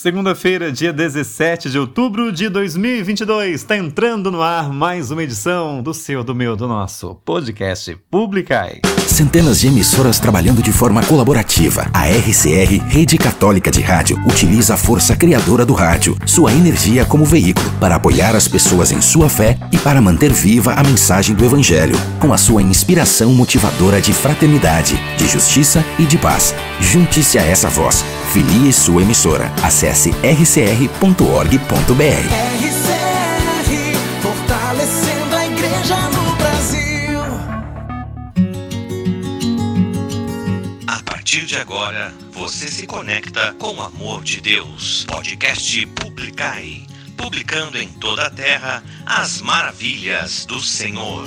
Segunda-feira, dia 17 de outubro de 2022, está entrando no ar mais uma edição do seu, do meu, do nosso podcast Publicai. Centenas de emissoras trabalhando de forma colaborativa. A RCR, Rede Católica de Rádio, utiliza a força criadora do rádio, sua energia como veículo, para apoiar as pessoas em sua fé e para manter viva a mensagem do Evangelho, com a sua inspiração motivadora de fraternidade, de justiça e de paz. Junte-se a essa voz. Filie sua emissora. Acesse rcr.org.br. RCR, fortalecendo a igreja no Brasil. A partir de agora, você se conecta com o amor de Deus. Podcast Publicai. Publicando em toda a terra as maravilhas do Senhor.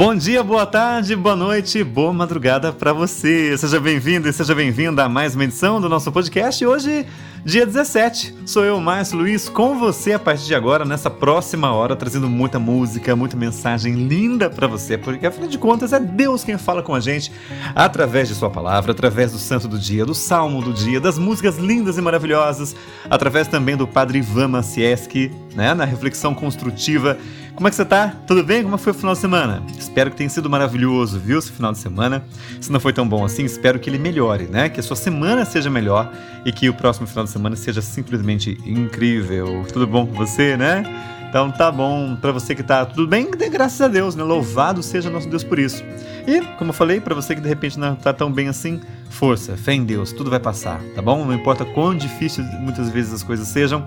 Bom dia, boa tarde, boa noite, boa madrugada para você. Seja bem-vindo e seja bem-vinda a mais uma edição do nosso podcast. Hoje, dia 17, sou eu, Márcio Luiz, com você a partir de agora, nessa próxima hora, trazendo muita música, muita mensagem linda para você, porque afinal de contas é Deus quem fala com a gente através de Sua palavra, através do Santo do Dia, do Salmo do Dia, das músicas lindas e maravilhosas, através também do Padre Ivan Macieski, né, na reflexão construtiva. Como é que você tá? Tudo bem? Como foi o final de semana? Espero que tenha sido maravilhoso, viu, esse final de semana. Se não foi tão bom assim, espero que ele melhore, né? Que a sua semana seja melhor e que o próximo final de semana seja simplesmente incrível. Tudo bom com você, né? Então tá bom para você que tá tudo bem, graças a Deus, né? Louvado seja nosso Deus por isso. E, como eu falei, para você que de repente não tá tão bem assim, força, fé em Deus, tudo vai passar, tá bom? Não importa quão difícil muitas vezes as coisas sejam,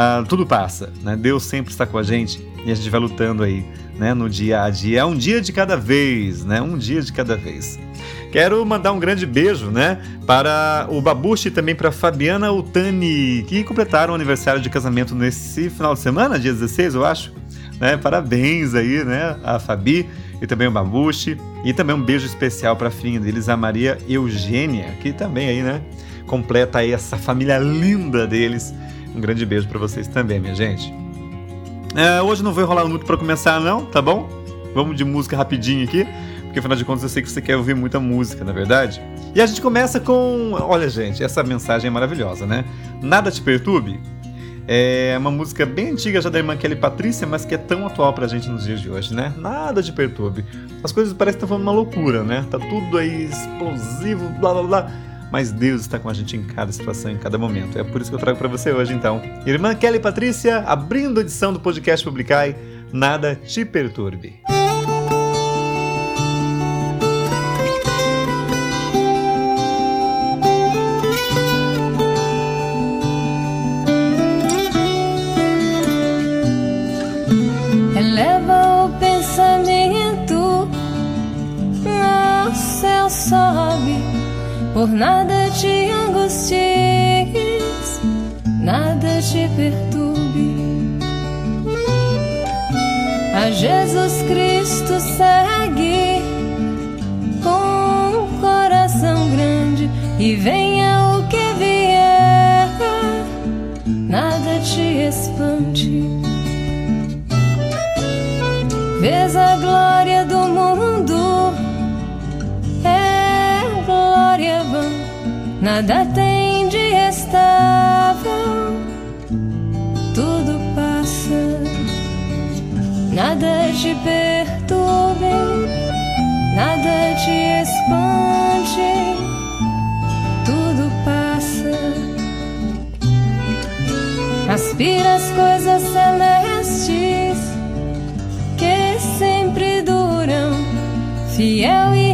ah, tudo passa, né? Deus sempre está com a gente e a gente vai lutando aí, né? No dia a dia, é um dia de cada vez, né? Um dia de cada vez. Quero mandar um grande beijo, né? Para o Babushi e também para Fabiana Utani, que completaram o aniversário de casamento nesse final de semana, dia 16, eu acho. Né? Parabéns aí, né? A Fabi e também o Babushi. E também um beijo especial para a filhinha deles, a Maria Eugênia, que também aí, né? Completa aí essa família linda deles. Um grande beijo para vocês também, minha gente. É, hoje não vou enrolar muito para começar, não, tá bom? Vamos de música rapidinho aqui, porque afinal de contas eu sei que você quer ouvir muita música, na é verdade. E a gente começa com. Olha, gente, essa mensagem é maravilhosa, né? Nada te perturbe. É uma música bem antiga já da irmã Kelly Patrícia, mas que é tão atual pra gente nos dias de hoje, né? Nada te perturbe. As coisas parecem que estão falando uma loucura, né? Tá tudo aí explosivo, blá blá blá mas Deus está com a gente em cada situação, em cada momento. É por isso que eu trago para você hoje, então. Irmã Kelly Patrícia, abrindo a edição do podcast Publicai, Nada Te Perturbe. Por nada te angusties, nada te perturbe. A Jesus Cristo segue com um coração grande e venha o nada tem de estável, tudo passa, nada te perturbe, nada te espante, tudo passa. Aspira as coisas celestes que sempre duram, fiel e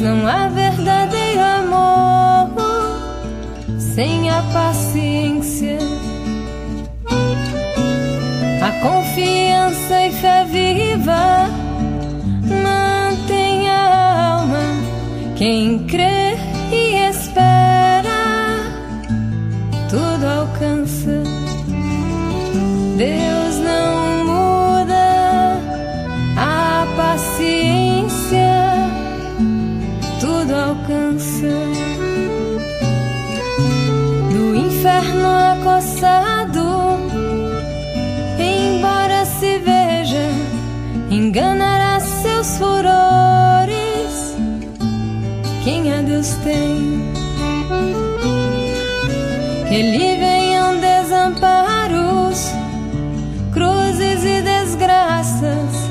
não há verdadeiro amor sem a paciência. A confiança e fé inferno a esboçado, embora se veja, enganará seus furores. Quem a Deus tem, que lhe venham desamparos, cruzes e desgraças,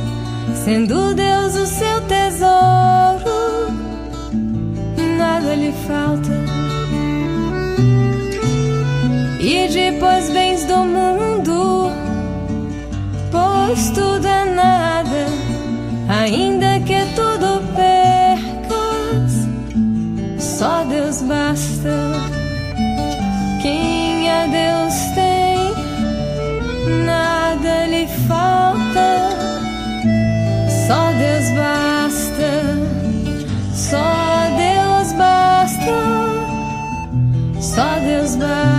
sendo Deus o seu tesouro, nada lhe falta. Pois tudo é nada, ainda que tudo percas, só Deus basta. Quem a Deus tem, nada lhe falta, só Deus basta, só Deus basta, só Deus basta.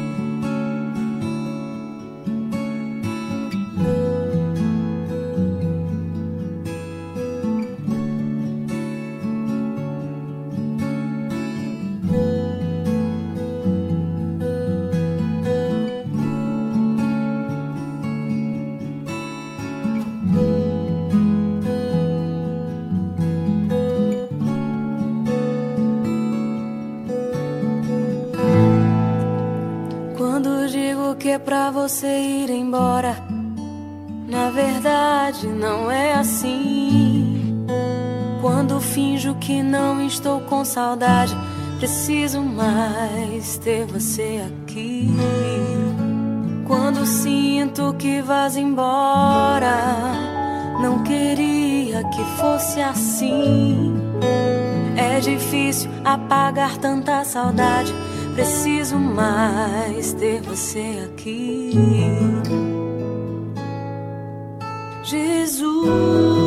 Saudade, preciso mais ter você aqui. Quando sinto que vas embora, não queria que fosse assim. É difícil apagar tanta saudade. Preciso mais ter você aqui. Jesus,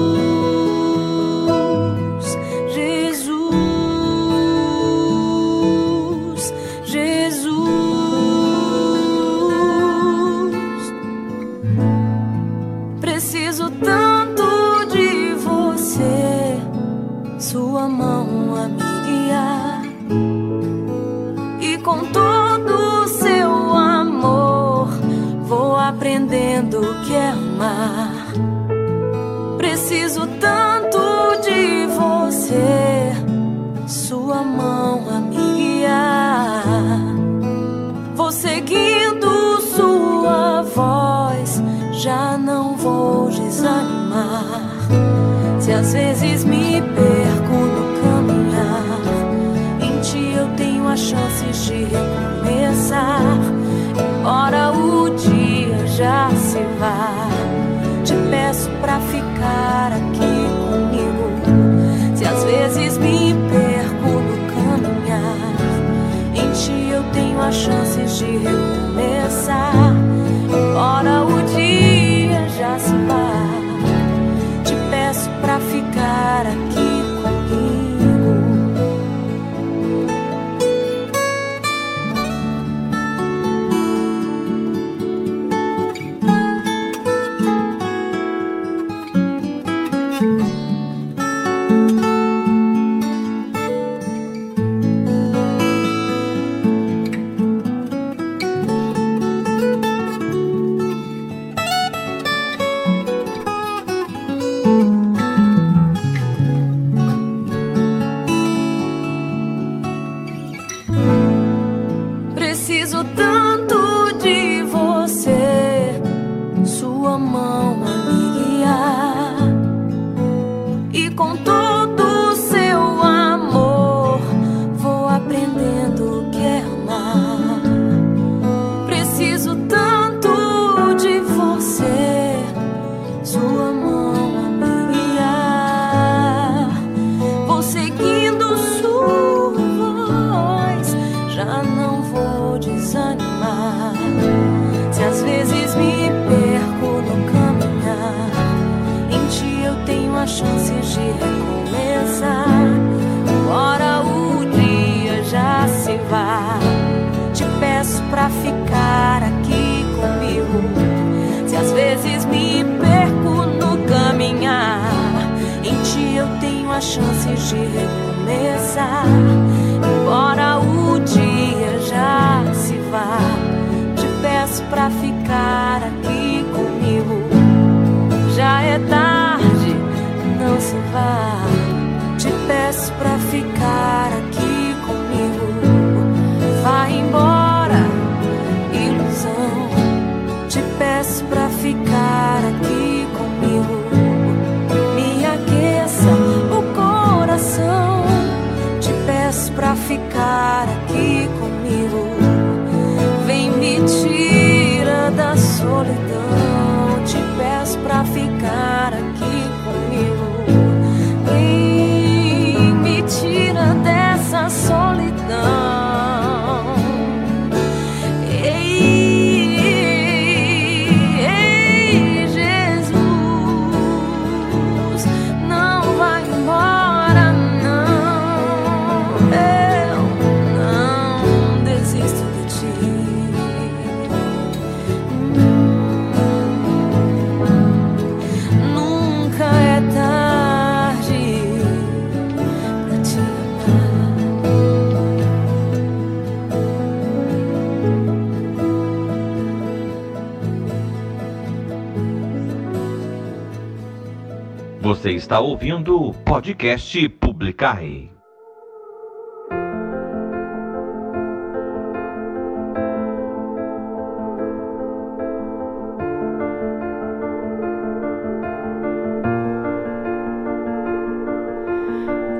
Você está ouvindo o podcast Publicare.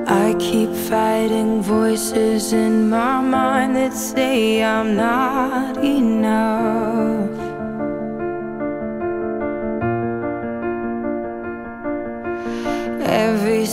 I fighting voices in my mind that say I'm not enough.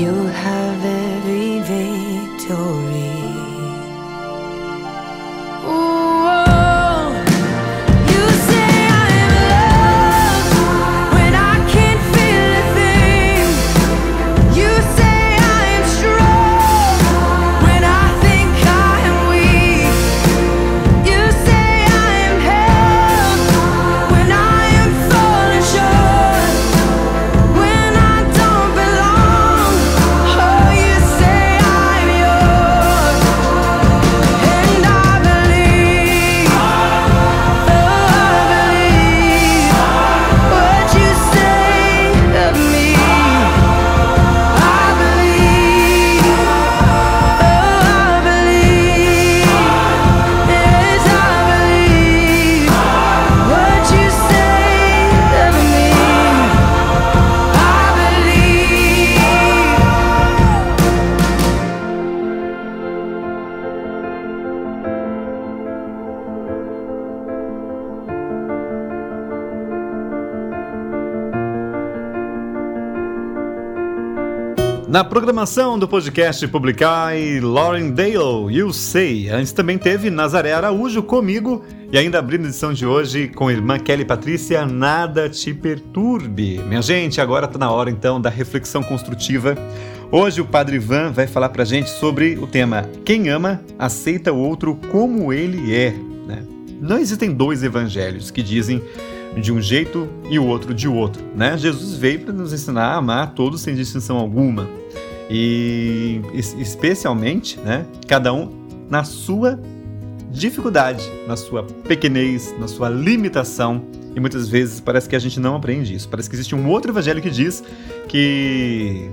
You'll have every victory. Na programação do podcast Publicai, Lauren Dale, You Say. Antes também teve Nazaré Araújo comigo e ainda abrindo a edição de hoje com a irmã Kelly Patrícia, Nada Te Perturbe. Minha gente, agora tá na hora então da reflexão construtiva. Hoje o Padre Ivan vai falar pra gente sobre o tema Quem ama, aceita o outro como ele é. né? Não existem dois evangelhos que dizem de um jeito e o outro de outro, né? Jesus veio para nos ensinar a amar todos sem distinção alguma e es- especialmente, né? Cada um na sua dificuldade, na sua pequenez, na sua limitação. E muitas vezes parece que a gente não aprende isso. Parece que existe um outro evangelho que diz que,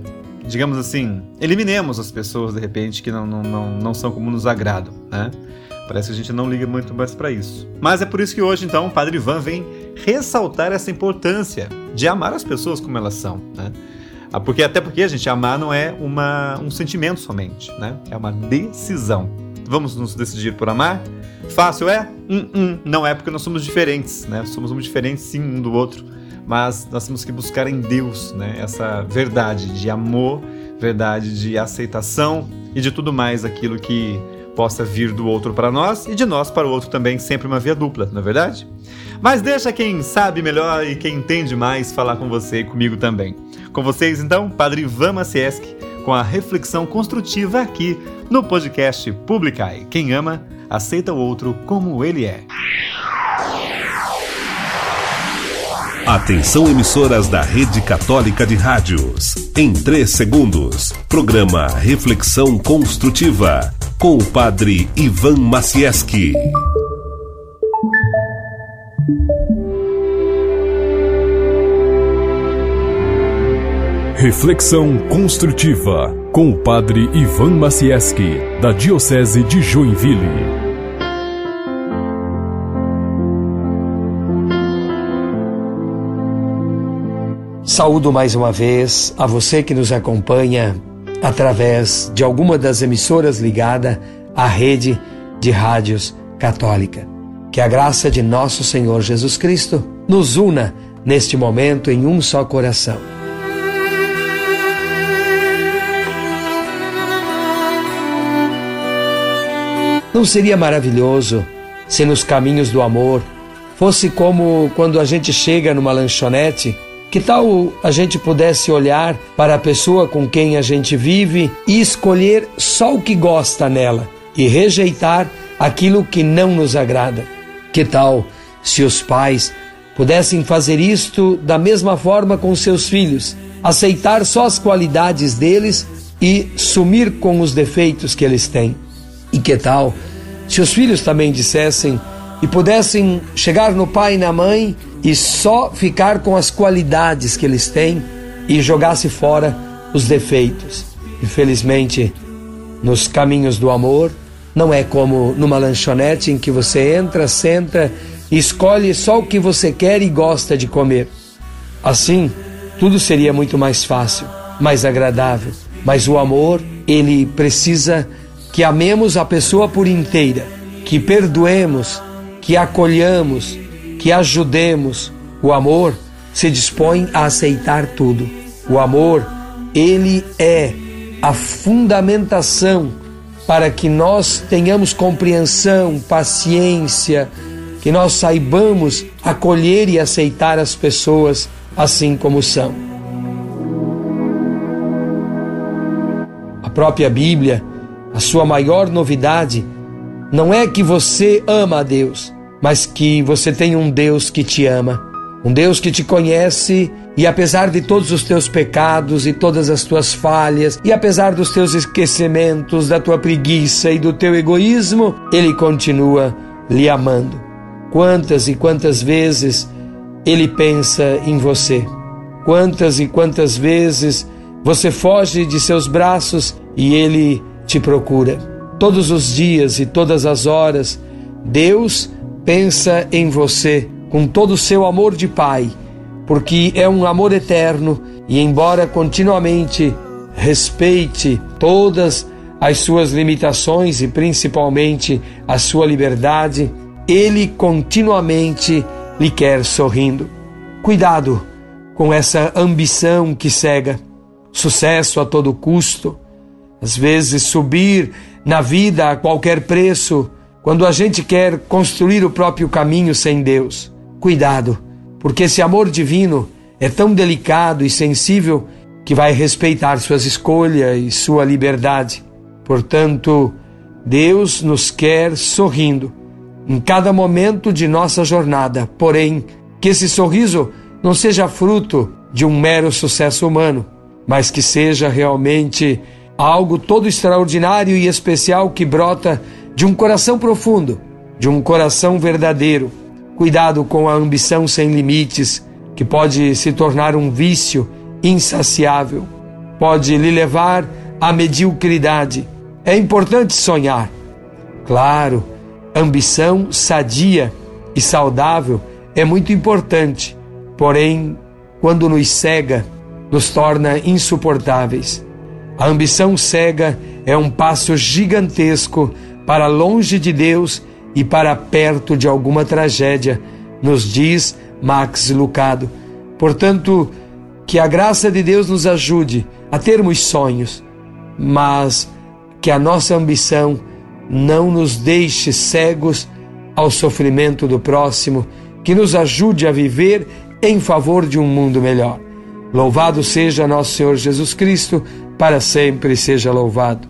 digamos assim, eliminemos as pessoas de repente que não, não, não, não são como nos agradam, né? Parece que a gente não liga muito mais para isso. Mas é por isso que hoje, então, o Padre Ivan vem ressaltar essa importância de amar as pessoas como elas são, né? Ah, Porque, até porque, gente, amar não é uma, um sentimento somente, né? É uma decisão. Vamos nos decidir por amar? Fácil é? Hum, hum, não é porque nós somos diferentes, né? Somos muito diferentes, sim, um do outro. Mas nós temos que buscar em Deus, né? Essa verdade de amor, verdade de aceitação e de tudo mais aquilo que possa vir do outro para nós e de nós para o outro também, sempre uma via dupla, não é verdade? Mas deixa quem sabe melhor e quem entende mais falar com você e comigo também. Com vocês, então, Padre Ivan Macieski, com a reflexão construtiva aqui no podcast Publicai. Quem ama, aceita o outro como ele é. Atenção emissoras da Rede Católica de Rádios. Em 3 segundos, programa Reflexão Construtiva com o Padre Ivan Macieski. Reflexão construtiva com o Padre Ivan Macieski, da Diocese de Joinville. Saúdo mais uma vez a você que nos acompanha através de alguma das emissoras ligada à rede de rádios católica. Que a graça de nosso Senhor Jesus Cristo nos una neste momento em um só coração. Não seria maravilhoso se nos caminhos do amor fosse como quando a gente chega numa lanchonete? Que tal a gente pudesse olhar para a pessoa com quem a gente vive e escolher só o que gosta nela e rejeitar aquilo que não nos agrada? Que tal se os pais pudessem fazer isto da mesma forma com seus filhos, aceitar só as qualidades deles e sumir com os defeitos que eles têm? E que tal se os filhos também dissessem e pudessem chegar no pai e na mãe e só ficar com as qualidades que eles têm e jogasse fora os defeitos? Infelizmente, nos caminhos do amor, não é como numa lanchonete em que você entra, senta e escolhe só o que você quer e gosta de comer. Assim, tudo seria muito mais fácil, mais agradável. Mas o amor, ele precisa que amemos a pessoa por inteira, que perdoemos, que acolhamos, que ajudemos. O amor se dispõe a aceitar tudo. O amor, ele é a fundamentação, para que nós tenhamos compreensão, paciência, que nós saibamos acolher e aceitar as pessoas assim como são. A própria Bíblia, a sua maior novidade, não é que você ama a Deus, mas que você tem um Deus que te ama. Um Deus que te conhece e apesar de todos os teus pecados e todas as tuas falhas, e apesar dos teus esquecimentos, da tua preguiça e do teu egoísmo, Ele continua lhe amando. Quantas e quantas vezes Ele pensa em você? Quantas e quantas vezes você foge de seus braços e Ele te procura? Todos os dias e todas as horas, Deus pensa em você com todo o seu amor de Pai porque é um amor eterno e, embora continuamente respeite todas as suas limitações e principalmente a sua liberdade, ele continuamente lhe quer sorrindo. Cuidado com essa ambição que cega, sucesso a todo custo, às vezes subir na vida a qualquer preço, quando a gente quer construir o próprio caminho sem Deus. Cuidado porque esse amor divino é tão delicado e sensível que vai respeitar suas escolhas e sua liberdade. Portanto, Deus nos quer sorrindo em cada momento de nossa jornada, porém, que esse sorriso não seja fruto de um mero sucesso humano, mas que seja realmente algo todo extraordinário e especial que brota de um coração profundo, de um coração verdadeiro Cuidado com a ambição sem limites, que pode se tornar um vício insaciável, pode lhe levar à mediocridade. É importante sonhar. Claro, ambição sadia e saudável é muito importante, porém, quando nos cega, nos torna insuportáveis. A ambição cega é um passo gigantesco para longe de Deus e para perto de alguma tragédia, nos diz Max Lucado. Portanto, que a graça de Deus nos ajude a termos sonhos, mas que a nossa ambição não nos deixe cegos ao sofrimento do próximo, que nos ajude a viver em favor de um mundo melhor. Louvado seja nosso Senhor Jesus Cristo, para sempre seja louvado.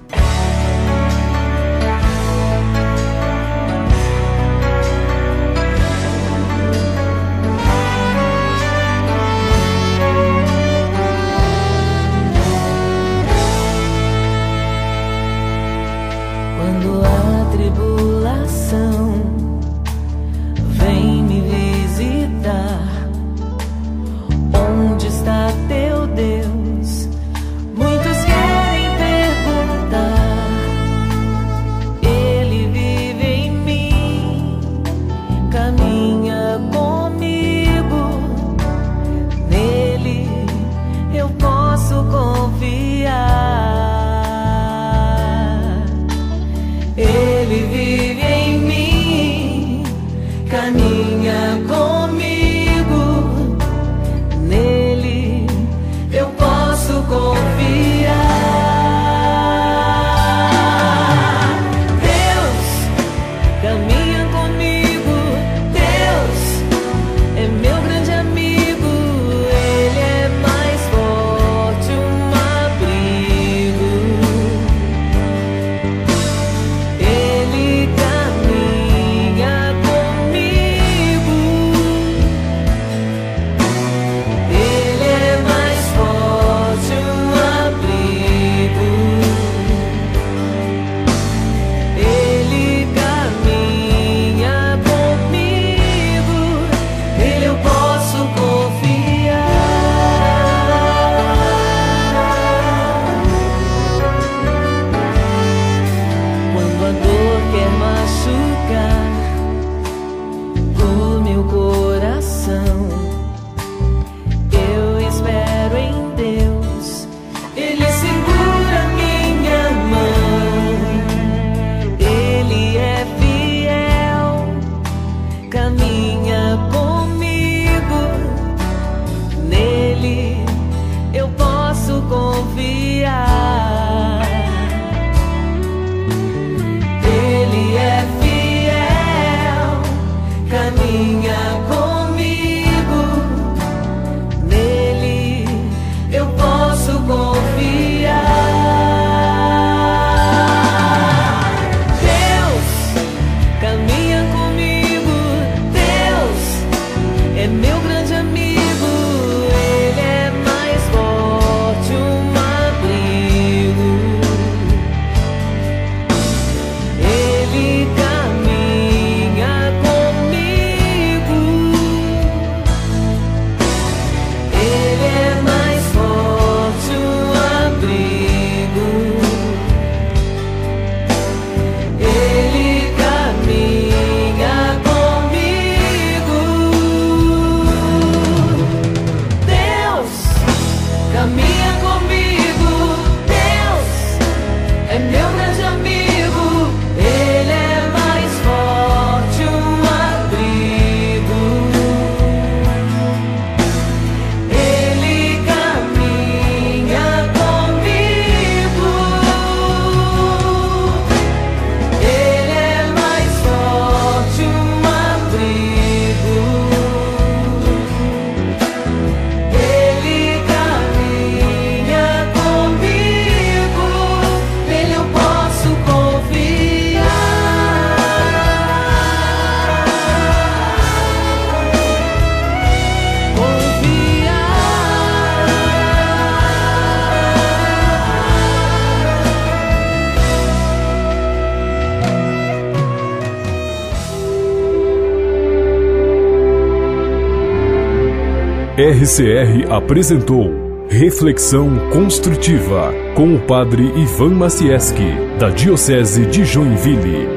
RCR apresentou Reflexão Construtiva com o Padre Ivan Macieski, da Diocese de Joinville.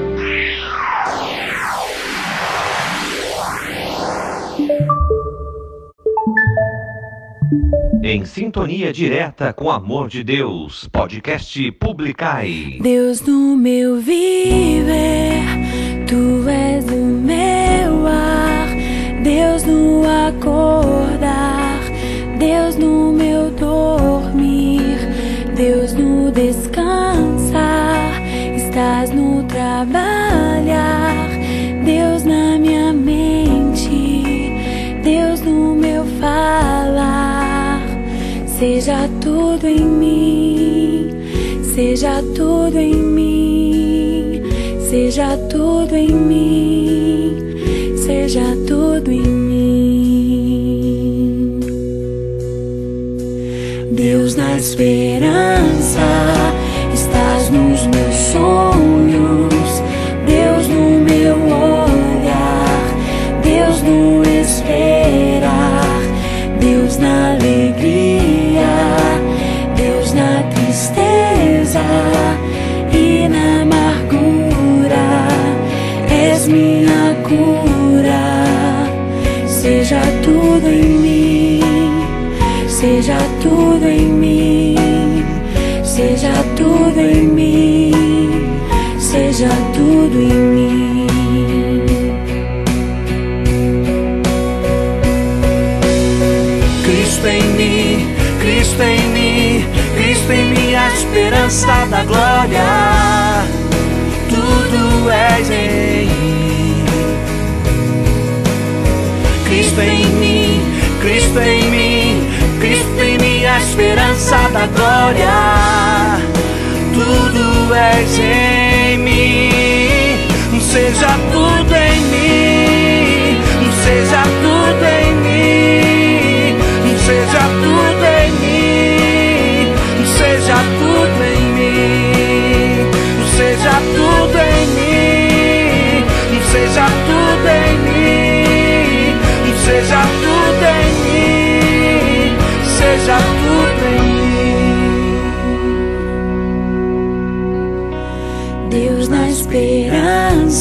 Em sintonia direta com o amor de Deus, podcast Publicai. Deus no meu viver, trabalhar, Deus na minha mente, Deus no meu falar. Seja tudo em mim, seja tudo em mim, seja tudo em mim, seja tudo em mim. Deus na esperança, estás nos meus sonhos, esperança da glória. Tudo és em mim. Cristo em mim, Cristo em mim, Cristo em mim, a esperança da glória. Tudo és em mim. Seja tudo em mim, seja tudo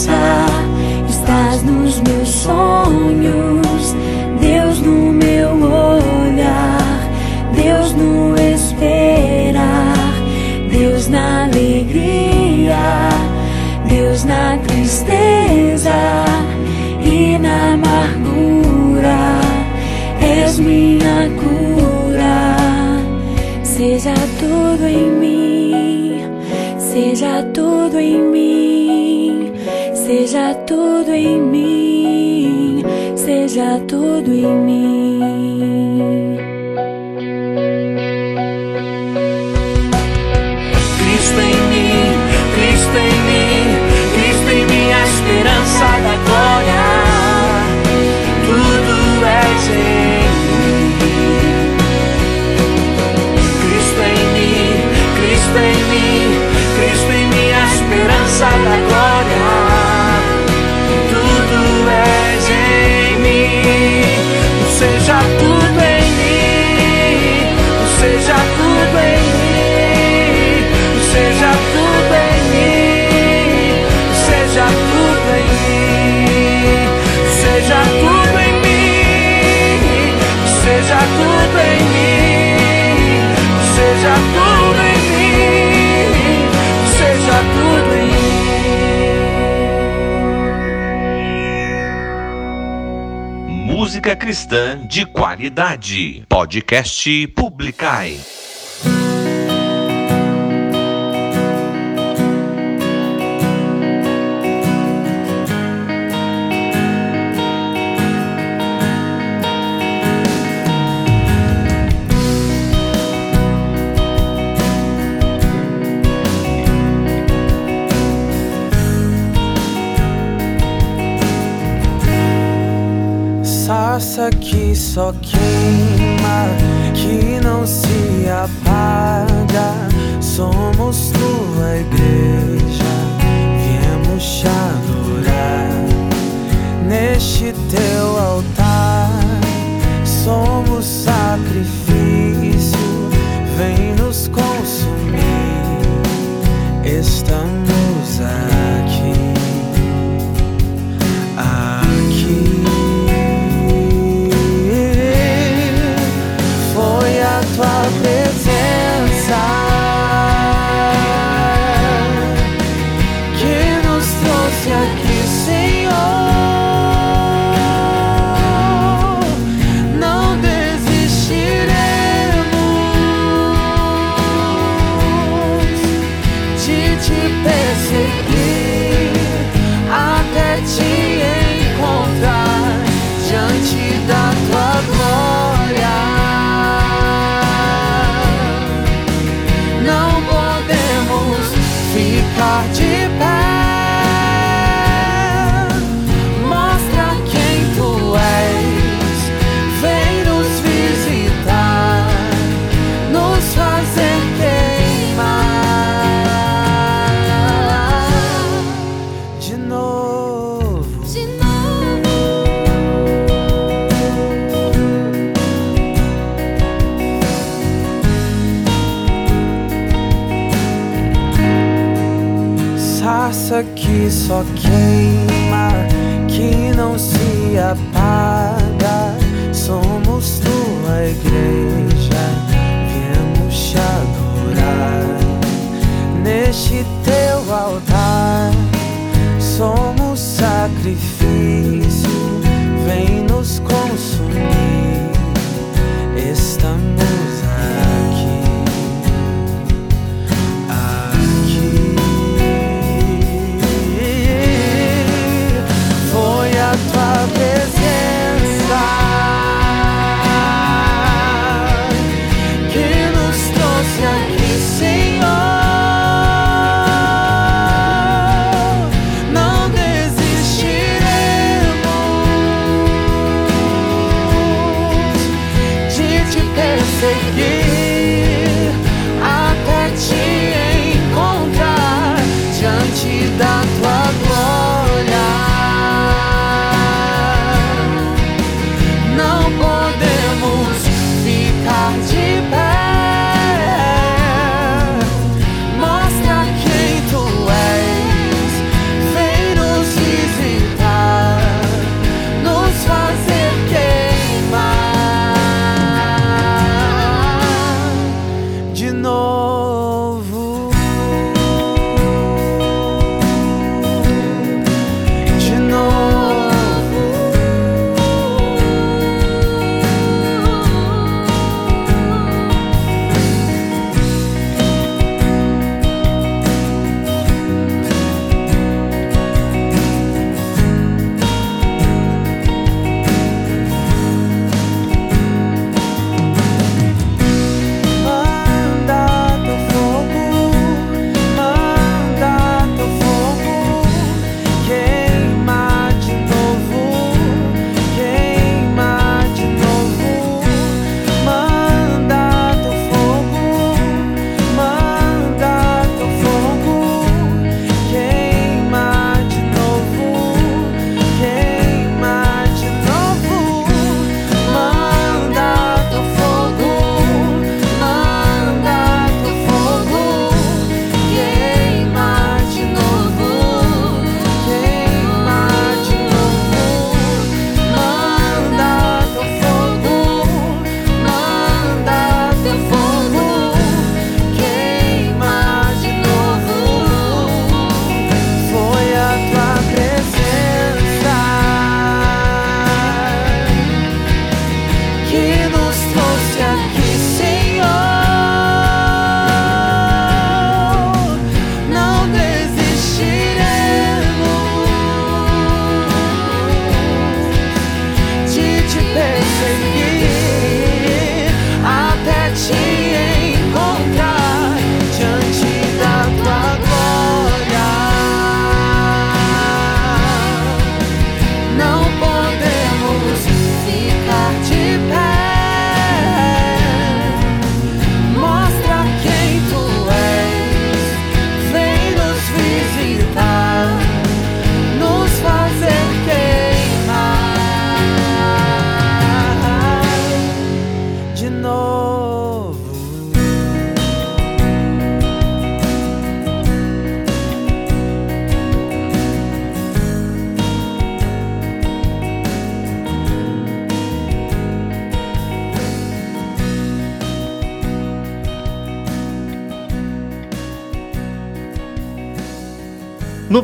estás nos meus sonhos, Deus no meu olhar, Deus no esperar, Deus na alegria, Deus na tristeza e na amargura, és minha cura, seja tudo em mim, seja tudo em mim, seja tudo em mim, seja tudo em mim. Cristo em mim, Cristo em mim, Cristo em mim, a esperança da glória. Tudo és em mim. Cristo em mim, Cristo em mim, Cristo em mim, a esperança da glória. Música cristã de qualidade. Podcast Publicai. Só queima, que não se apaga. queima, que não se apaga. Somos tua igreja, viemos te adorar neste teu altar. Somos sacrifício.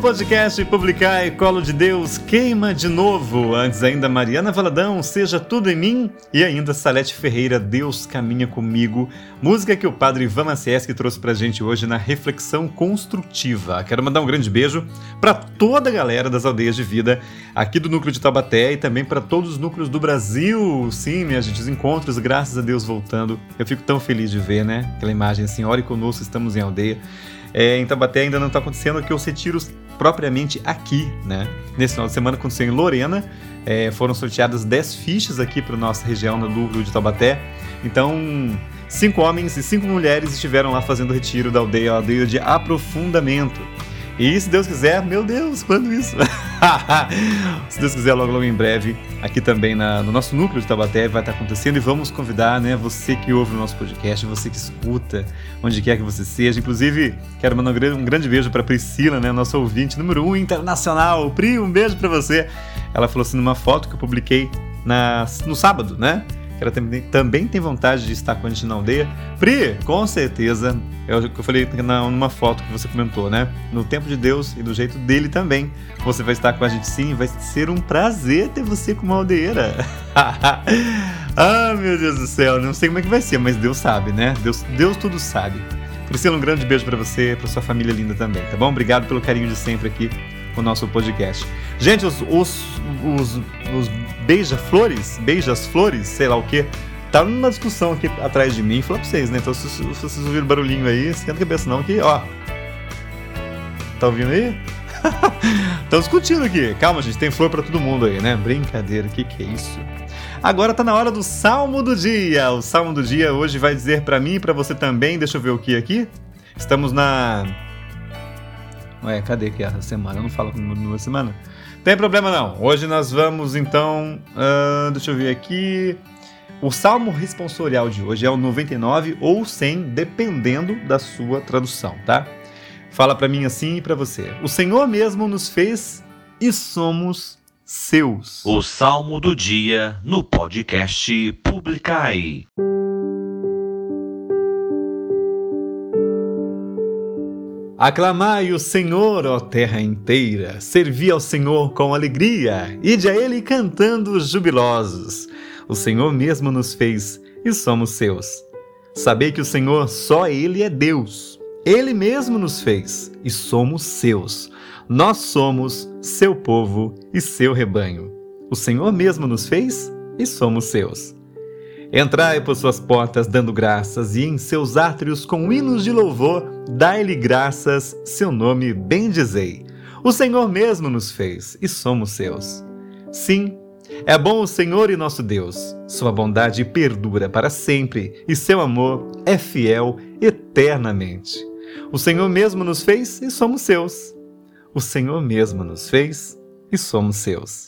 Podcast Publicar e Colo de Deus, queima de novo. Antes ainda, Mariana Valadão, Seja Tudo em Mim. E ainda, Salete Ferreira, Deus Caminha Comigo. Música que o padre Ivan Macieski trouxe pra gente hoje na Reflexão Construtiva. Quero mandar um grande beijo para toda a galera das aldeias de vida aqui do núcleo de Tabaté e também para todos os núcleos do Brasil. Sim, minha gente, os encontros, graças a Deus, voltando. Eu fico tão feliz de ver, né? Aquela imagem assim, ore conosco, estamos em aldeia. É, em Tabaté ainda não está acontecendo aqui os retiros propriamente aqui, né? Nesse final de semana aconteceu em Lorena, é, foram sorteadas 10 fichas aqui para nossa região no núcleo de Tabaté. Então, cinco homens e cinco mulheres estiveram lá fazendo o retiro da aldeia, a aldeia de aprofundamento. E se Deus quiser, meu Deus, quando isso? se Deus quiser, logo, logo em breve, aqui também na, no nosso núcleo de Tabaté vai estar acontecendo e vamos convidar, né, você que ouve o nosso podcast, você que escuta, onde quer que você seja. Inclusive, quero mandar um grande beijo para Priscila, né, nossa ouvinte número um internacional. Pri, um beijo para você. Ela falou assim numa foto que eu publiquei na, no sábado, né? Que ela também, também tem vontade de estar com a gente na aldeia. Pri, com certeza, é o que eu falei na, numa foto que você comentou, né? No tempo de Deus e do jeito dele também. Você vai estar com a gente sim, vai ser um prazer ter você como aldeira. ah, meu Deus do céu, não sei como é que vai ser, mas Deus sabe, né? Deus, Deus tudo sabe. Priscila, um grande beijo para você, para sua família linda também, tá bom? Obrigado pelo carinho de sempre aqui o nosso podcast. Gente, os, os, os, os beija-flores, beijas-flores, sei lá o que, tá numa discussão aqui atrás de mim, falou pra vocês, né? Então se, se vocês ouviram barulhinho aí, esquenta a cabeça não, que ó. Tá ouvindo aí? Estão discutindo aqui. Calma, gente, tem flor para todo mundo aí, né? Brincadeira, o que, que é isso? Agora tá na hora do Salmo do Dia. O Salmo do Dia hoje vai dizer para mim e para você também. Deixa eu ver o que aqui. Estamos na Ué, cadê que a semana? Eu não falo numa semana. Tem problema não. Hoje nós vamos então. Uh, deixa eu ver aqui. O salmo responsorial de hoje é o 99 ou 100, dependendo da sua tradução, tá? Fala para mim assim e para você. O Senhor mesmo nos fez e somos seus. O salmo do dia no podcast Publicai. Aclamai o Senhor, ó terra inteira, servi ao Senhor com alegria, ide a Ele cantando jubilosos. O Senhor mesmo nos fez e somos seus. Sabei que o Senhor só Ele é Deus. Ele mesmo nos fez e somos seus. Nós somos seu povo e seu rebanho. O Senhor mesmo nos fez e somos seus. Entrai por suas portas dando graças, e em seus átrios com hinos de louvor, dai-lhe graças, seu nome bendizei. O Senhor mesmo nos fez, e somos seus. Sim, é bom o Senhor e nosso Deus. Sua bondade perdura para sempre, e seu amor é fiel eternamente. O Senhor mesmo nos fez, e somos seus. O Senhor mesmo nos fez, e somos seus.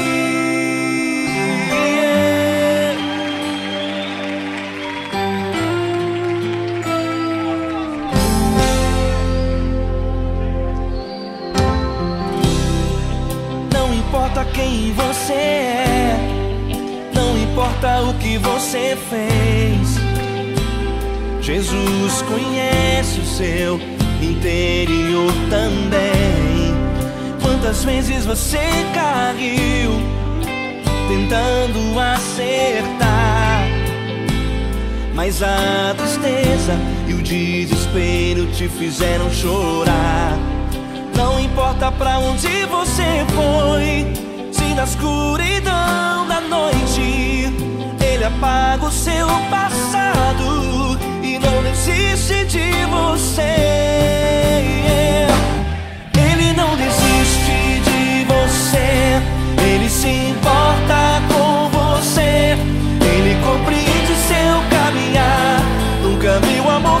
Você fez. Jesus conhece o seu interior também. Quantas vezes você caiu tentando acertar? Mas a tristeza e o desespero te fizeram chorar. Não importa pra onde você foi, se na escuridão da noite ele apaga o seu passado e não desiste de você. Ele não desiste de você, ele se importa com você, ele compreende seu caminhar. Nunca vi um amor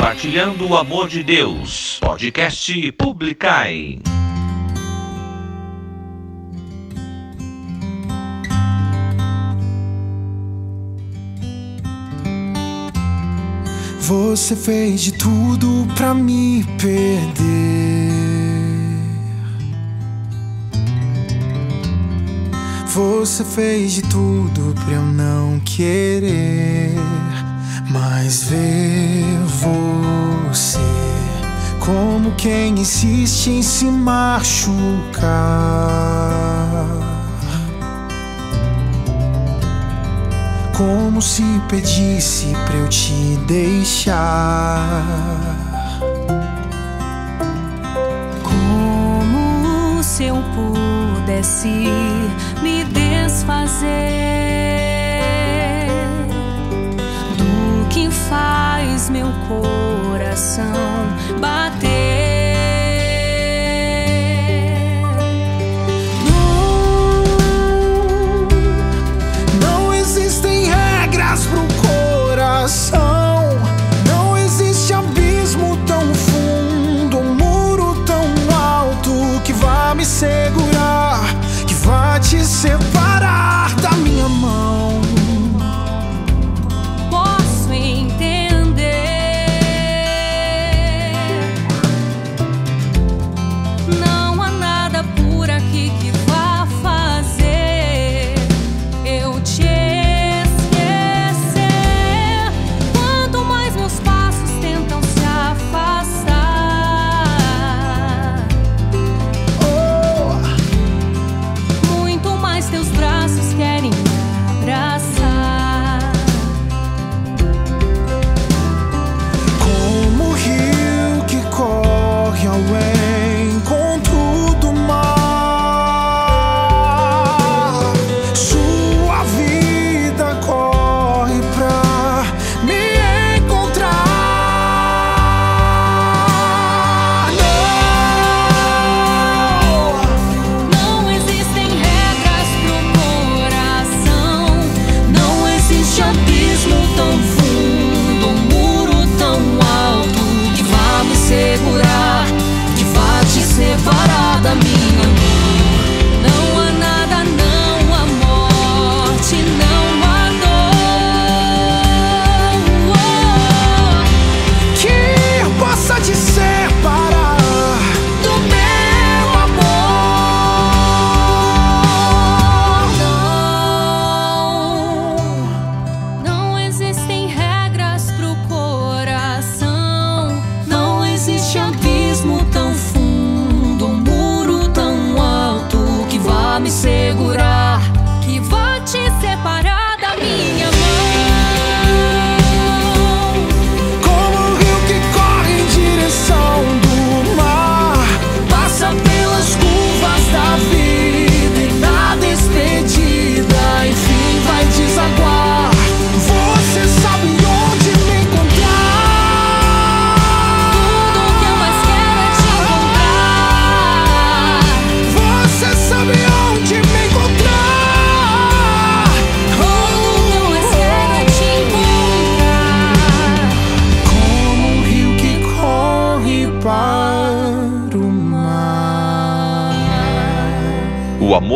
Compartilhando o amor de Deus. Podcast Publicai. Você fez de tudo pra me perder. Você fez de tudo pra eu não querer. Mas ver você como quem insiste em se machucar. Como se pedisse pra eu te deixar. Como se eu pudesse me desfazer faz meu coração bater. Não existem regras pro coração. Não existe abismo tão fundo, um muro tão alto que vá me segurar, que vá te separar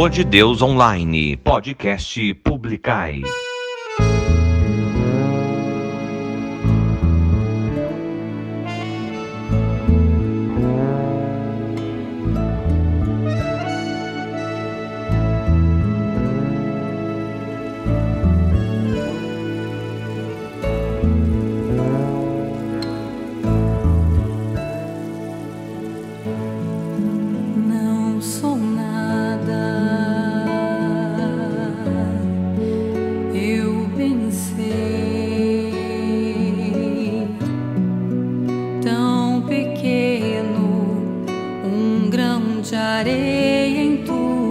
De Deus Online, podcast Publicai. Areia em tuas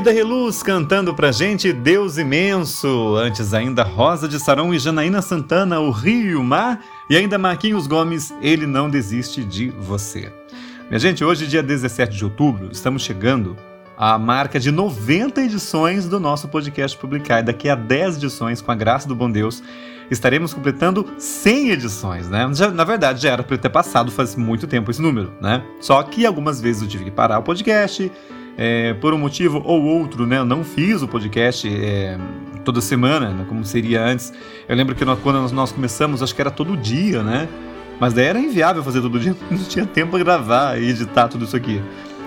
Vida Reluz cantando pra gente Deus Imenso. Antes ainda Rosa de Sarão e Janaína Santana, O Rio e Mar. E ainda Marquinhos Gomes, Ele Não Desiste de Você. Minha gente, hoje, dia 17 de outubro, estamos chegando à marca de 90 edições do nosso podcast Publicar. Daqui a 10 edições, com a graça do bom Deus, estaremos completando 100 edições, né? Já, na verdade, já era para ter passado faz muito tempo esse número, né? Só que algumas vezes eu tive que parar o podcast é, por um motivo ou outro, né? Eu não fiz o podcast é, toda semana, né, como seria antes. Eu lembro que nós, quando nós começamos, acho que era todo dia, né? Mas daí era inviável fazer todo dia, não tinha tempo para gravar e editar tudo isso aqui.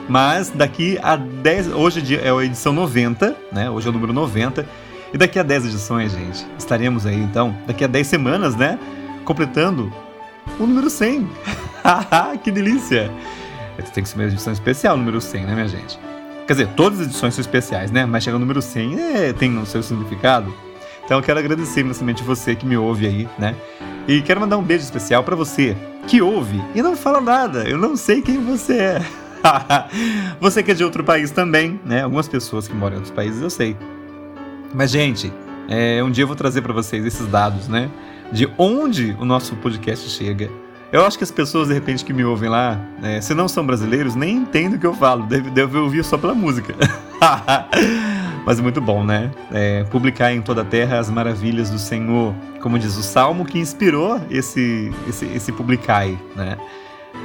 Mas daqui a 10. Hoje é a edição 90, né? Hoje é o número 90. E daqui a 10 edições, gente, estaremos aí então, daqui a 10 semanas, né? Completando o número 100. que delícia! Tem que ser uma edição especial, número 100, né, minha gente? Quer dizer, todas as edições são especiais, né? Mas chega no número 100, é, tem o seu significado. Então eu quero agradecer imensamente você que me ouve aí, né? E quero mandar um beijo especial para você que ouve e não fala nada. Eu não sei quem você é. você que é de outro país também, né? Algumas pessoas que moram em outros países eu sei. Mas, gente, é, um dia eu vou trazer para vocês esses dados, né? De onde o nosso podcast chega eu acho que as pessoas, de repente, que me ouvem lá, é, se não são brasileiros, nem entendem o que eu falo. Deve, deve ouvir só pela música. Mas é muito bom, né? É, publicar em toda a terra as maravilhas do Senhor. Como diz o Salmo, que inspirou esse, esse, esse publicai, né?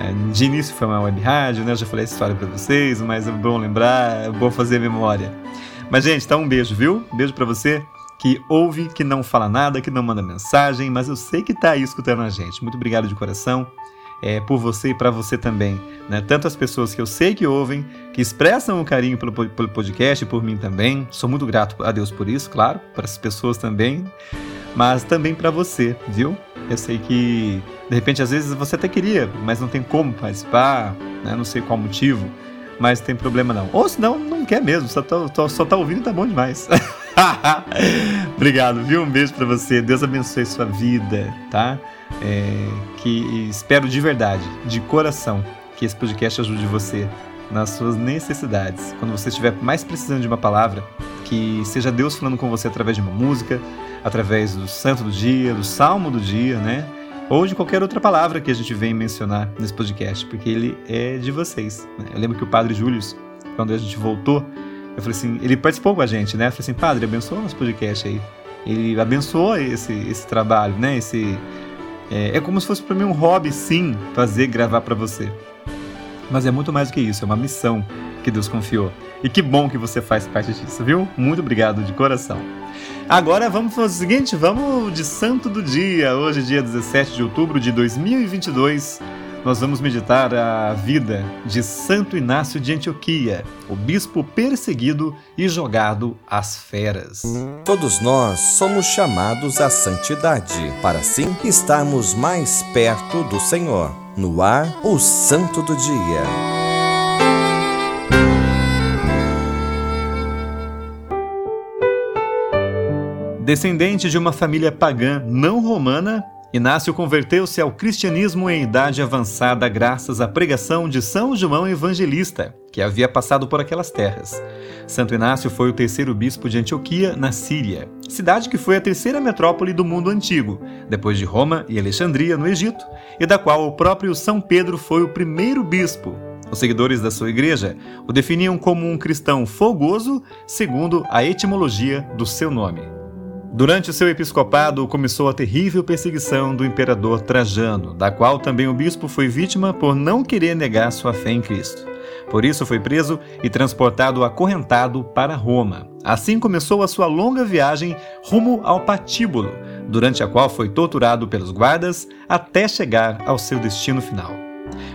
É, de início foi uma web rádio, né? Eu já falei essa história para vocês, mas é bom lembrar, é bom fazer memória. Mas, gente, tá um beijo, viu? Beijo para você que ouve, que não fala nada, que não manda mensagem, mas eu sei que está aí escutando a gente. Muito obrigado de coração. É, por você e para você também. Né? Tanto as pessoas que eu sei que ouvem, que expressam o um carinho pelo, pelo podcast, por mim também. Sou muito grato a Deus por isso, claro, para as pessoas também, mas também para você, viu? Eu sei que, de repente, às vezes você até queria, mas não tem como participar, né? não sei qual motivo, mas tem problema não. Ou se não, não quer mesmo, só tá, só tá ouvindo e tá bom demais. Obrigado, viu? Um beijo para você. Deus abençoe sua vida, tá? É, que espero de verdade, de coração, que esse podcast ajude você nas suas necessidades. Quando você estiver mais precisando de uma palavra, que seja Deus falando com você através de uma música, através do santo do dia, do salmo do dia, né? Ou de qualquer outra palavra que a gente vem mencionar nesse podcast, porque ele é de vocês. Né? Eu lembro que o Padre Júlio, quando a gente voltou eu falei assim, ele participou com a gente, né? Eu falei assim, padre, abençoa nosso podcast aí. Ele abençoou esse, esse trabalho, né? Esse, é, é como se fosse para mim um hobby, sim, fazer, gravar para você. Mas é muito mais do que isso, é uma missão que Deus confiou. E que bom que você faz parte disso, viu? Muito obrigado de coração. Agora vamos fazer o seguinte, vamos de santo do dia. Hoje, dia 17 de outubro de 2022 nós vamos meditar a vida de Santo Inácio de Antioquia, o bispo perseguido e jogado às feras. Todos nós somos chamados à santidade, para assim estarmos mais perto do Senhor. No ar, o Santo do Dia. Descendente de uma família pagã não romana, Inácio converteu-se ao cristianismo em idade avançada graças à pregação de São João Evangelista, que havia passado por aquelas terras. Santo Inácio foi o terceiro bispo de Antioquia, na Síria, cidade que foi a terceira metrópole do mundo antigo, depois de Roma e Alexandria, no Egito, e da qual o próprio São Pedro foi o primeiro bispo. Os seguidores da sua igreja o definiam como um cristão fogoso, segundo a etimologia do seu nome. Durante seu episcopado, começou a terrível perseguição do imperador Trajano, da qual também o bispo foi vítima por não querer negar sua fé em Cristo. Por isso foi preso e transportado acorrentado para Roma. Assim começou a sua longa viagem rumo ao patíbulo, durante a qual foi torturado pelos guardas até chegar ao seu destino final.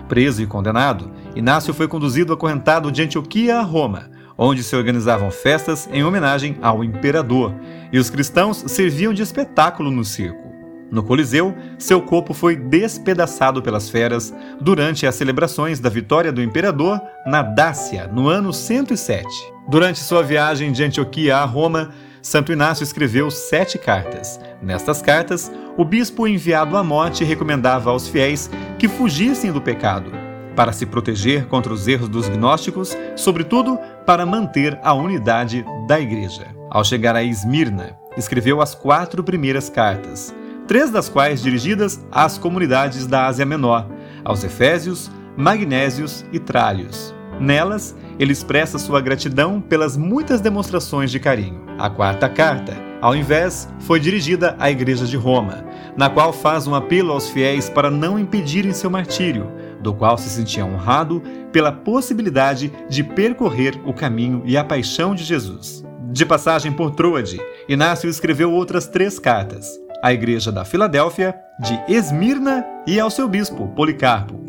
Preso e condenado, Inácio foi conduzido acorrentado de Antioquia a Roma, onde se organizavam festas em homenagem ao imperador, e os cristãos serviam de espetáculo no circo. No Coliseu, seu corpo foi despedaçado pelas feras durante as celebrações da vitória do imperador na Dácia, no ano 107. Durante sua viagem de Antioquia a Roma, Santo Inácio escreveu sete cartas. Nestas cartas, o bispo enviado à morte recomendava aos fiéis que fugissem do pecado para se proteger contra os erros dos gnósticos, sobretudo para manter a unidade da igreja. Ao chegar a Esmirna, escreveu as quatro primeiras cartas, três das quais dirigidas às comunidades da Ásia Menor, aos Efésios, Magnésios e Trálios. Nelas, ele expressa sua gratidão pelas muitas demonstrações de carinho. A quarta carta, ao invés, foi dirigida à Igreja de Roma, na qual faz um apelo aos fiéis para não impedirem seu martírio, do qual se sentia honrado pela possibilidade de percorrer o caminho e a paixão de Jesus. De passagem por Troade, Inácio escreveu outras três cartas: à Igreja da Filadélfia, de Esmirna e ao seu bispo, Policarpo.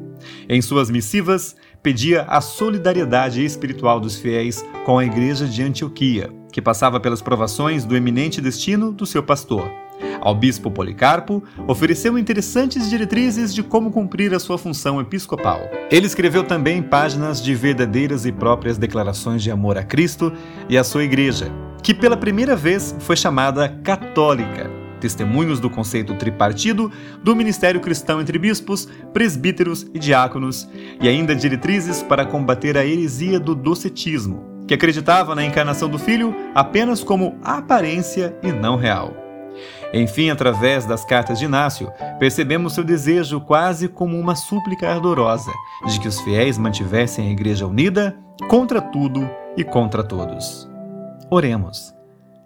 Em suas missivas, pedia a solidariedade espiritual dos fiéis com a Igreja de Antioquia, que passava pelas provações do eminente destino do seu pastor. Ao bispo Policarpo, ofereceu interessantes diretrizes de como cumprir a sua função episcopal. Ele escreveu também páginas de verdadeiras e próprias declarações de amor a Cristo e à sua igreja, que pela primeira vez foi chamada católica, testemunhos do conceito tripartido do ministério cristão entre bispos, presbíteros e diáconos, e ainda diretrizes para combater a heresia do docetismo, que acreditava na encarnação do Filho apenas como aparência e não real. Enfim, através das cartas de Inácio, percebemos seu desejo quase como uma súplica ardorosa de que os fiéis mantivessem a igreja unida contra tudo e contra todos. Oremos.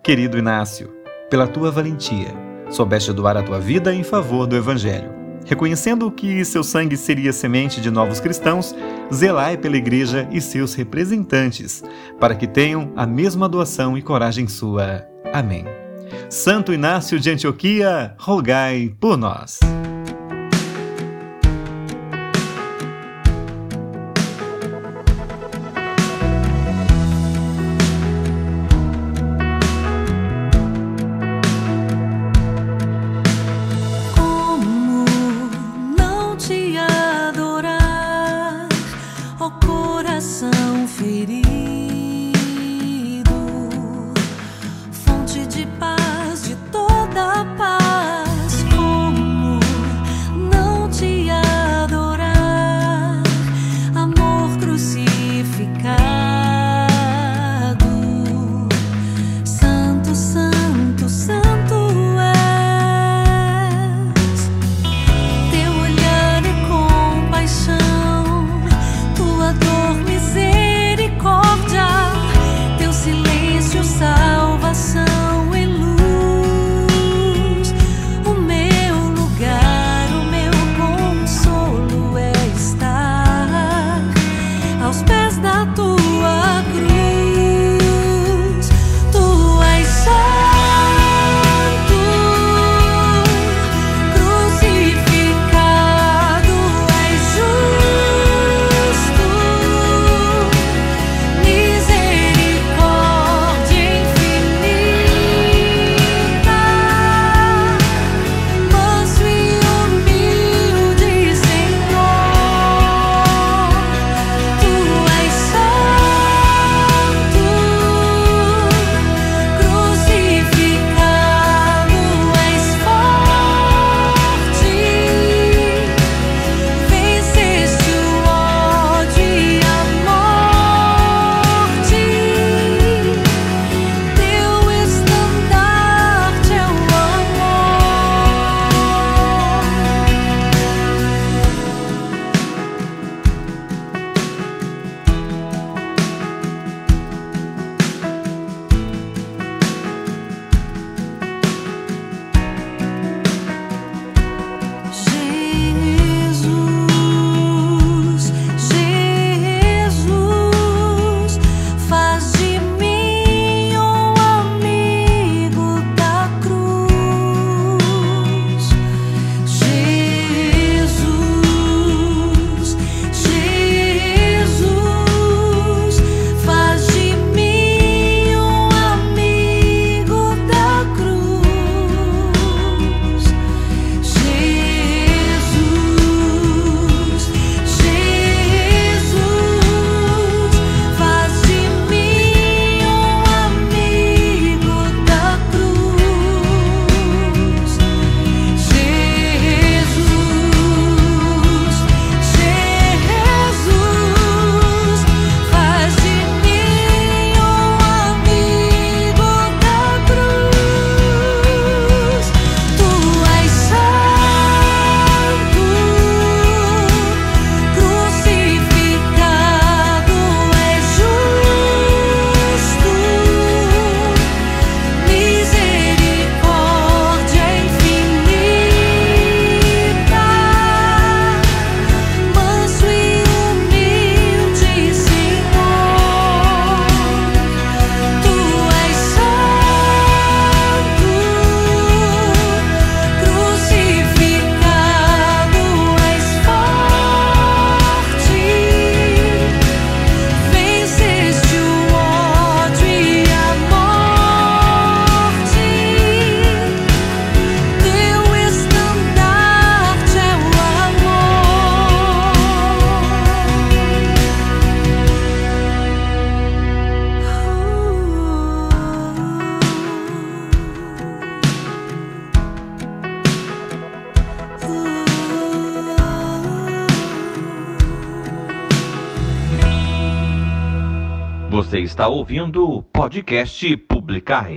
Querido Inácio, pela tua valentia, soubeste doar a tua vida em favor do Evangelho. Reconhecendo que seu sangue seria semente de novos cristãos, zelai pela Igreja e seus representantes, para que tenham a mesma doação e coragem sua. Amém. Santo Inácio de Antioquia, rogai por nós. ouvindo o podcast publicar?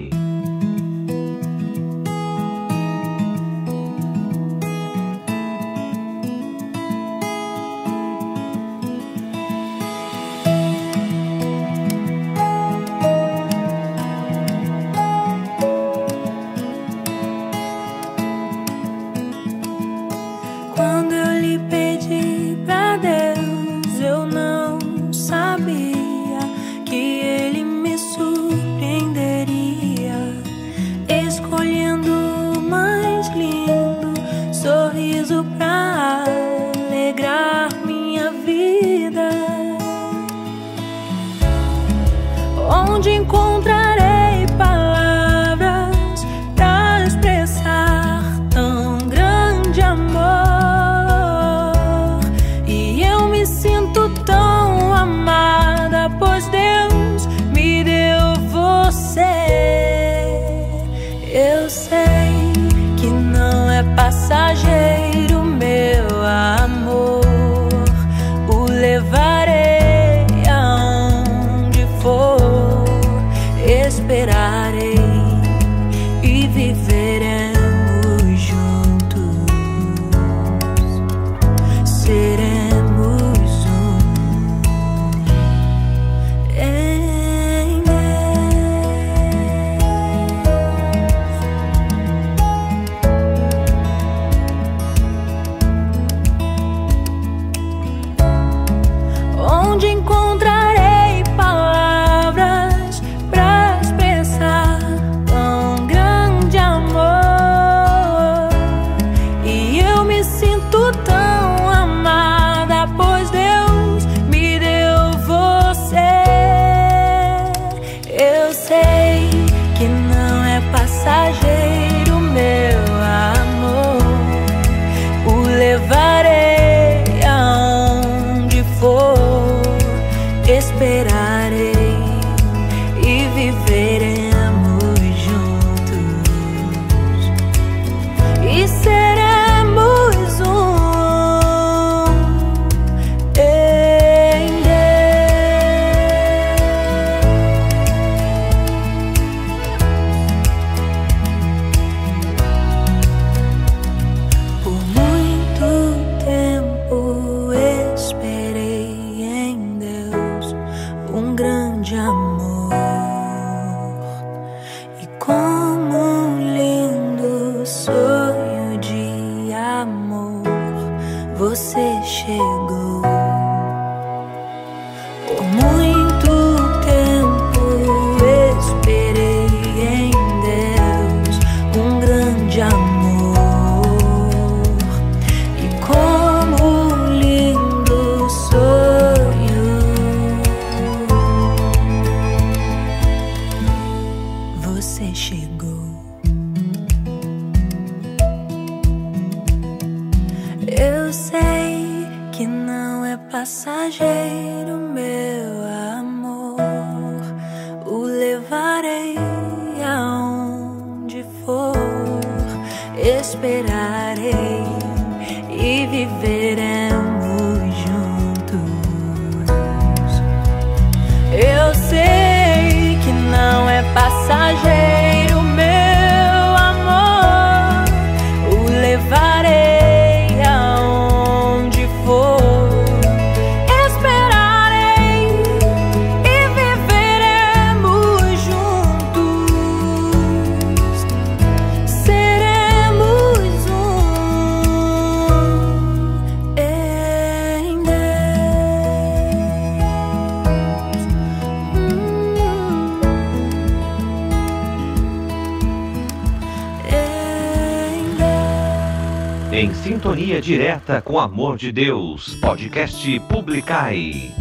Sintonia direta com amor de Deus. Podcast Publicai.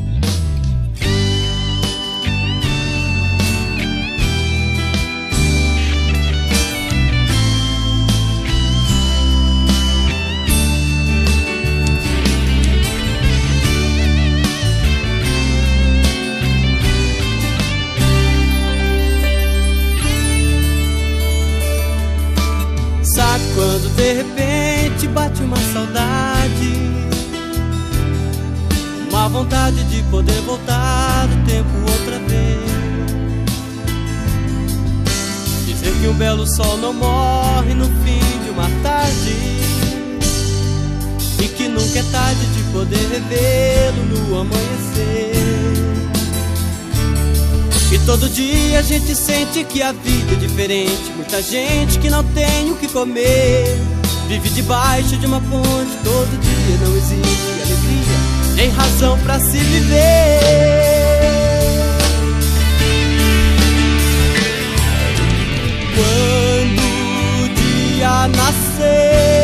Belo sol não morre no fim de uma tarde. E que nunca é tarde de poder revê-lo no amanhecer. E todo dia a gente sente que a vida é diferente. Muita gente que não tem o que comer. Vive debaixo de uma ponte todo dia Não existe alegria, nem razão pra se viver quando o dia nascer,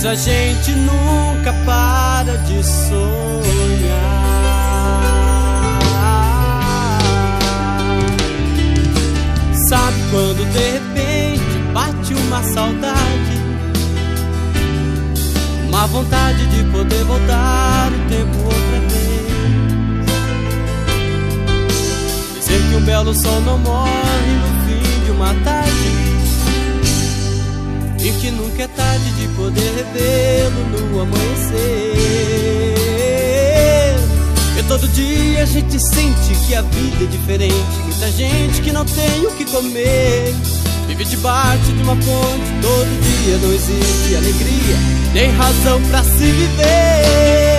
pois a gente nunca para de sonhar. Sabe quando de repente bate uma saudade? Uma vontade de poder voltar o tempo outra vez. Dizer que um belo sol não morre no fim de uma tarde. E que nunca é tarde de poder revê-lo no amanhecer. E todo dia a gente sente que a vida é diferente. Muita gente que não tem o que comer. Vive debaixo de uma ponte todo dia. Não existe alegria, nem razão pra se viver.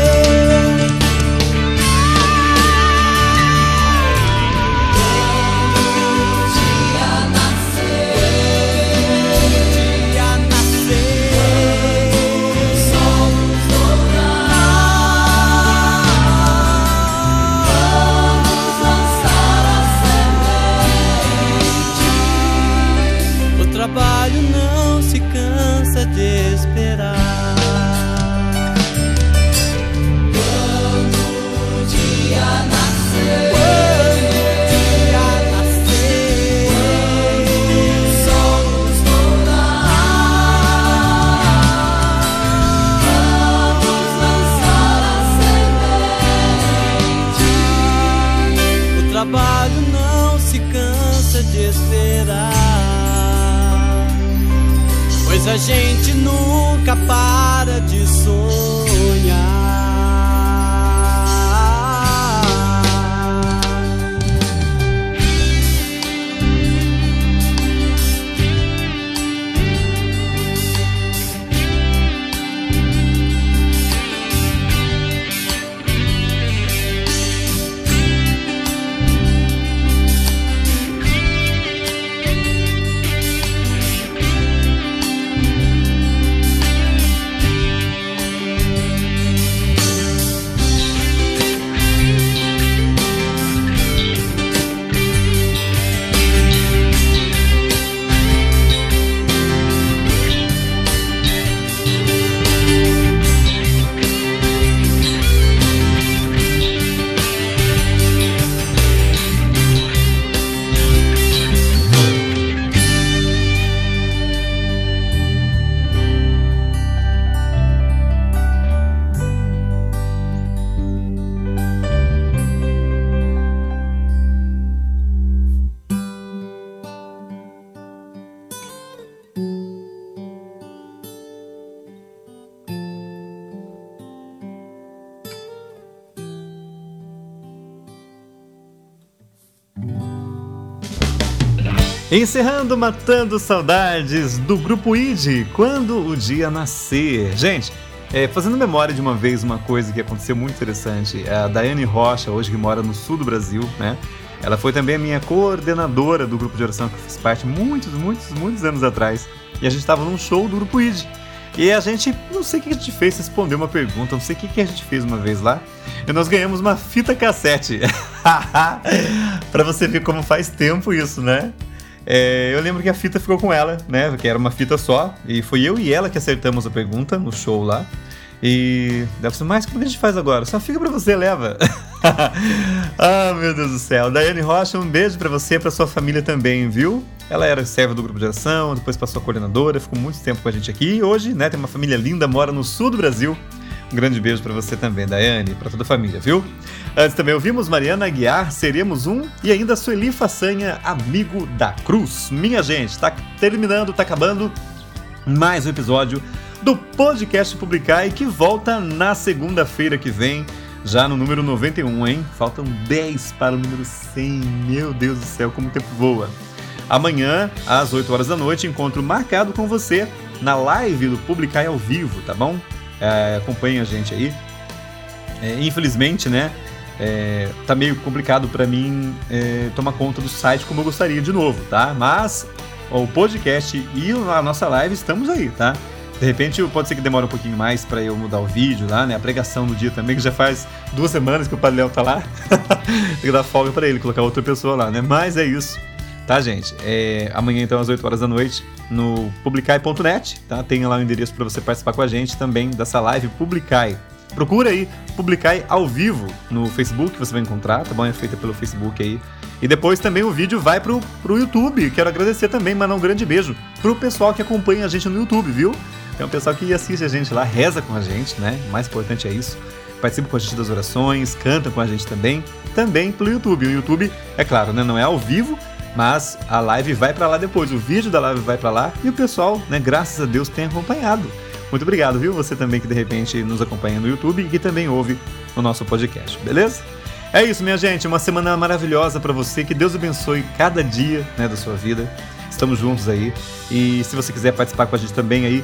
Encerrando Matando Saudades do Grupo ID, Quando o Dia Nascer. Gente, é, fazendo memória de uma vez uma coisa que aconteceu muito interessante. A Daiane Rocha, hoje que mora no sul do Brasil, né? Ela foi também a minha coordenadora do grupo de oração que eu fiz parte muitos, muitos, muitos anos atrás. E a gente estava num show do Grupo ID. E a gente, não sei o que a gente fez, respondeu uma pergunta, não sei o que a gente fez uma vez lá. E nós ganhamos uma fita cassete. pra você ver como faz tempo isso, né? É, eu lembro que a fita ficou com ela, né? Porque era uma fita só. E foi eu e ela que acertamos a pergunta no show lá. E deve ser mais, como a gente faz agora? Só fica pra você, leva. ah, meu Deus do céu. Daiane Rocha, um beijo pra você e pra sua família também, viu? Ela era serva do grupo de ação, depois passou a coordenadora, ficou muito tempo com a gente aqui. E hoje, né, tem uma família linda, mora no sul do Brasil. Grande beijo pra você também, Daiane, pra toda a família, viu? Antes também ouvimos Mariana Aguiar, Seremos Um, e ainda Sueli Façanha, Amigo da Cruz. Minha gente, tá terminando, tá acabando mais um episódio do podcast Publicar e que volta na segunda-feira que vem, já no número 91, hein? Faltam 10 para o número 100. Meu Deus do céu, como o tempo voa. Amanhã, às 8 horas da noite, encontro marcado com você na live do Publicar ao vivo, tá bom? É, acompanhe a gente aí. É, infelizmente, né? É, tá meio complicado para mim é, tomar conta do site como eu gostaria de novo, tá? Mas o podcast e a nossa live estamos aí, tá? De repente pode ser que demore um pouquinho mais para eu mudar o vídeo lá, né? A pregação do dia também, que já faz duas semanas que o Padre Léo tá lá. Tem que dar folga para ele, colocar outra pessoa lá, né? Mas é isso, tá, gente? É, amanhã, então, às 8 horas da noite, no publicai.net, tá? Tem lá o endereço para você participar com a gente também dessa live Publicai. Procura aí, Publicai ao vivo no Facebook, você vai encontrar, tá bom? É feita pelo Facebook aí. E depois também o vídeo vai pro, pro YouTube. Quero agradecer também, mandar um grande beijo pro pessoal que acompanha a gente no YouTube, viu? Tem um pessoal que assiste a gente lá, reza com a gente, né? O mais importante é isso. Participa com a gente das orações, canta com a gente também, também pelo YouTube. O YouTube, é claro, né, não é ao vivo, mas a live vai para lá depois. O vídeo da live vai para lá e o pessoal, né, graças a Deus, tem acompanhado. Muito obrigado, viu? Você também que de repente nos acompanha no YouTube e que também ouve o nosso podcast, beleza? É isso, minha gente. Uma semana maravilhosa para você. Que Deus abençoe cada dia né, da sua vida. Estamos juntos aí. E se você quiser participar com a gente também aí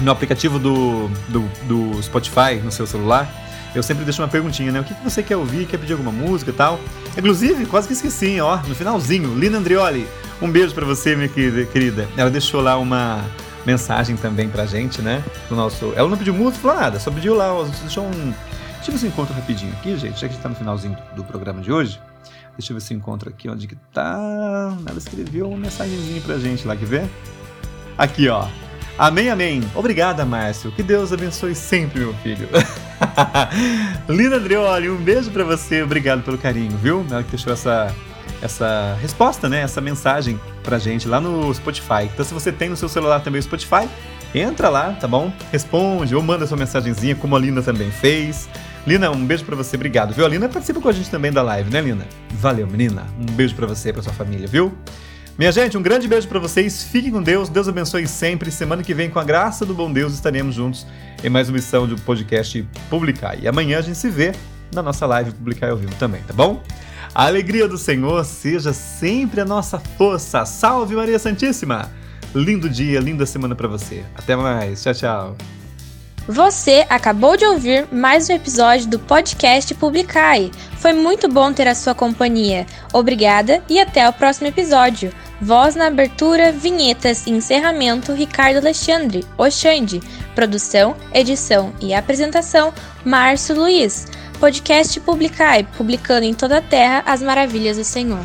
no aplicativo do, do, do Spotify no seu celular, eu sempre deixo uma perguntinha, né? O que, que você quer ouvir? Quer pedir alguma música e tal? Inclusive, quase que esqueci, ó, no finalzinho, Lina Andrioli, um beijo para você, minha querida. Ela deixou lá uma mensagem também pra gente, né? No nosso. Ela não pediu música, falou nada, só pediu lá, deixou um. Deixa eu ver se encontro rapidinho aqui, gente, já que a gente tá no finalzinho do programa de hoje. Deixa eu ver se encontro aqui onde que tá. Ela escreveu uma mensagenzinha pra gente lá, quer ver? Aqui, ó. Amém, amém. Obrigada, Márcio. Que Deus abençoe sempre, meu filho. Lina Andrioli, um beijo para você. Obrigado pelo carinho, viu? Ela que deixou essa, essa resposta, né? Essa mensagem pra gente lá no Spotify. Então, se você tem no seu celular também o Spotify, entra lá, tá bom? Responde ou manda sua mensagenzinha, como a Lina também fez. Lina, um beijo para você, obrigado, viu? A Lina participa com a gente também da live, né, Lina? Valeu, menina. Um beijo para você e pra sua família, viu? Minha gente, um grande beijo para vocês. Fiquem com Deus. Deus abençoe sempre. Semana que vem, com a graça do bom Deus, estaremos juntos em mais uma edição do podcast Publicar. E amanhã a gente se vê na nossa live Publicar ao vivo também, tá bom? A alegria do Senhor seja sempre a nossa força. Salve Maria Santíssima! Lindo dia, linda semana para você. Até mais. Tchau, tchau. Você acabou de ouvir mais um episódio do podcast Publicai. Foi muito bom ter a sua companhia. Obrigada e até o próximo episódio. Voz na abertura, vinhetas e encerramento Ricardo Alexandre, Oxande. Produção, edição e apresentação Márcio Luiz. Podcast Publicai, publicando em toda a terra as maravilhas do Senhor.